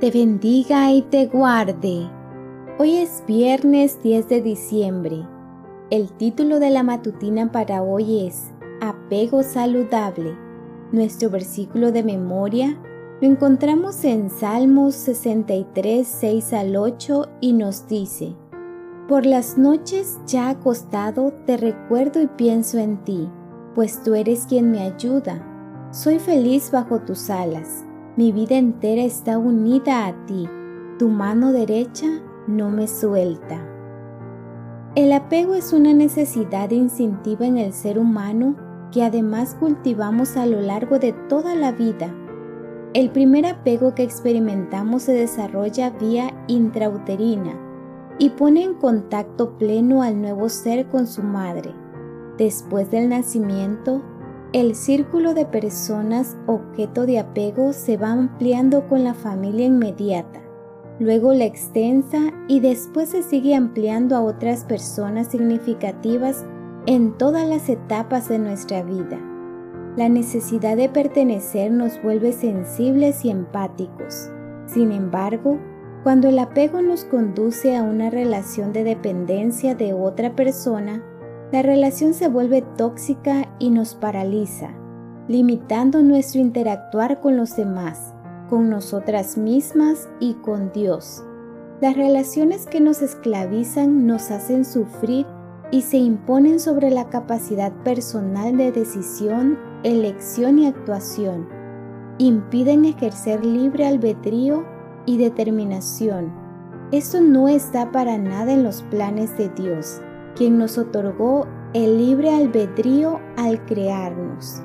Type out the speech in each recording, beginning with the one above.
te bendiga y te guarde. Hoy es viernes 10 de diciembre. El título de la matutina para hoy es Apego saludable. Nuestro versículo de memoria lo encontramos en Salmos 63, 6 al 8 y nos dice, Por las noches ya acostado te recuerdo y pienso en ti, pues tú eres quien me ayuda. Soy feliz bajo tus alas, mi vida entera está unida a ti, tu mano derecha no me suelta. El apego es una necesidad instintiva en el ser humano que además cultivamos a lo largo de toda la vida el primer apego que experimentamos se desarrolla vía intrauterina y pone en contacto pleno al nuevo ser con su madre. Después del nacimiento, el círculo de personas objeto de apego se va ampliando con la familia inmediata, luego la extensa y después se sigue ampliando a otras personas significativas en todas las etapas de nuestra vida. La necesidad de pertenecer nos vuelve sensibles y empáticos. Sin embargo, cuando el apego nos conduce a una relación de dependencia de otra persona, la relación se vuelve tóxica y nos paraliza, limitando nuestro interactuar con los demás, con nosotras mismas y con Dios. Las relaciones que nos esclavizan nos hacen sufrir y se imponen sobre la capacidad personal de decisión elección y actuación, impiden ejercer libre albedrío y determinación. Esto no está para nada en los planes de Dios, quien nos otorgó el libre albedrío al crearnos.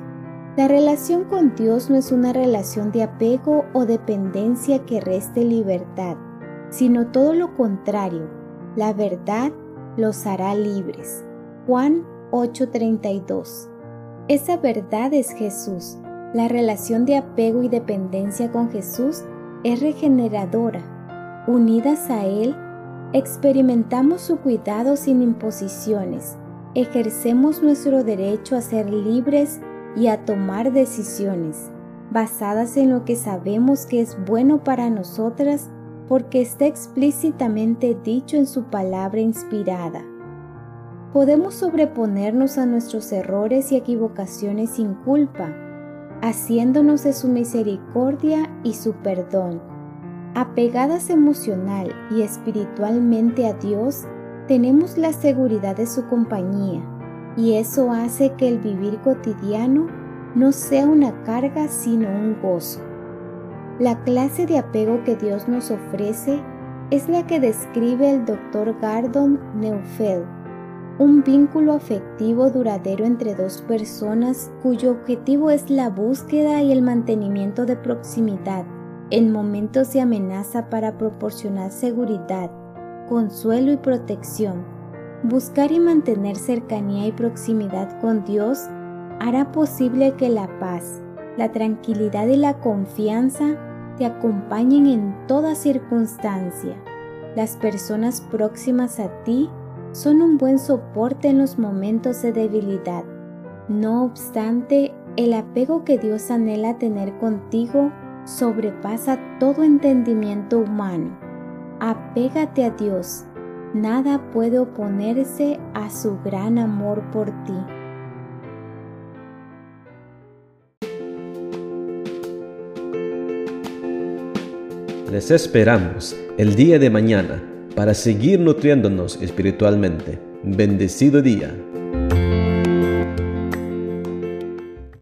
La relación con Dios no es una relación de apego o dependencia que reste libertad, sino todo lo contrario. La verdad los hará libres. Juan 8:32 esa verdad es Jesús. La relación de apego y dependencia con Jesús es regeneradora. Unidas a Él, experimentamos su cuidado sin imposiciones, ejercemos nuestro derecho a ser libres y a tomar decisiones, basadas en lo que sabemos que es bueno para nosotras porque está explícitamente dicho en su palabra inspirada podemos sobreponernos a nuestros errores y equivocaciones sin culpa, haciéndonos de su misericordia y su perdón. Apegadas emocional y espiritualmente a Dios, tenemos la seguridad de su compañía y eso hace que el vivir cotidiano no sea una carga sino un gozo. La clase de apego que Dios nos ofrece es la que describe el Dr. Gardon Neufeld un vínculo afectivo duradero entre dos personas cuyo objetivo es la búsqueda y el mantenimiento de proximidad en momentos de amenaza para proporcionar seguridad, consuelo y protección. Buscar y mantener cercanía y proximidad con Dios hará posible que la paz, la tranquilidad y la confianza te acompañen en toda circunstancia. Las personas próximas a ti son un buen soporte en los momentos de debilidad. No obstante, el apego que Dios anhela tener contigo sobrepasa todo entendimiento humano. Apégate a Dios. Nada puede oponerse a su gran amor por ti. Les esperamos el día de mañana para seguir nutriéndonos espiritualmente. Bendecido día.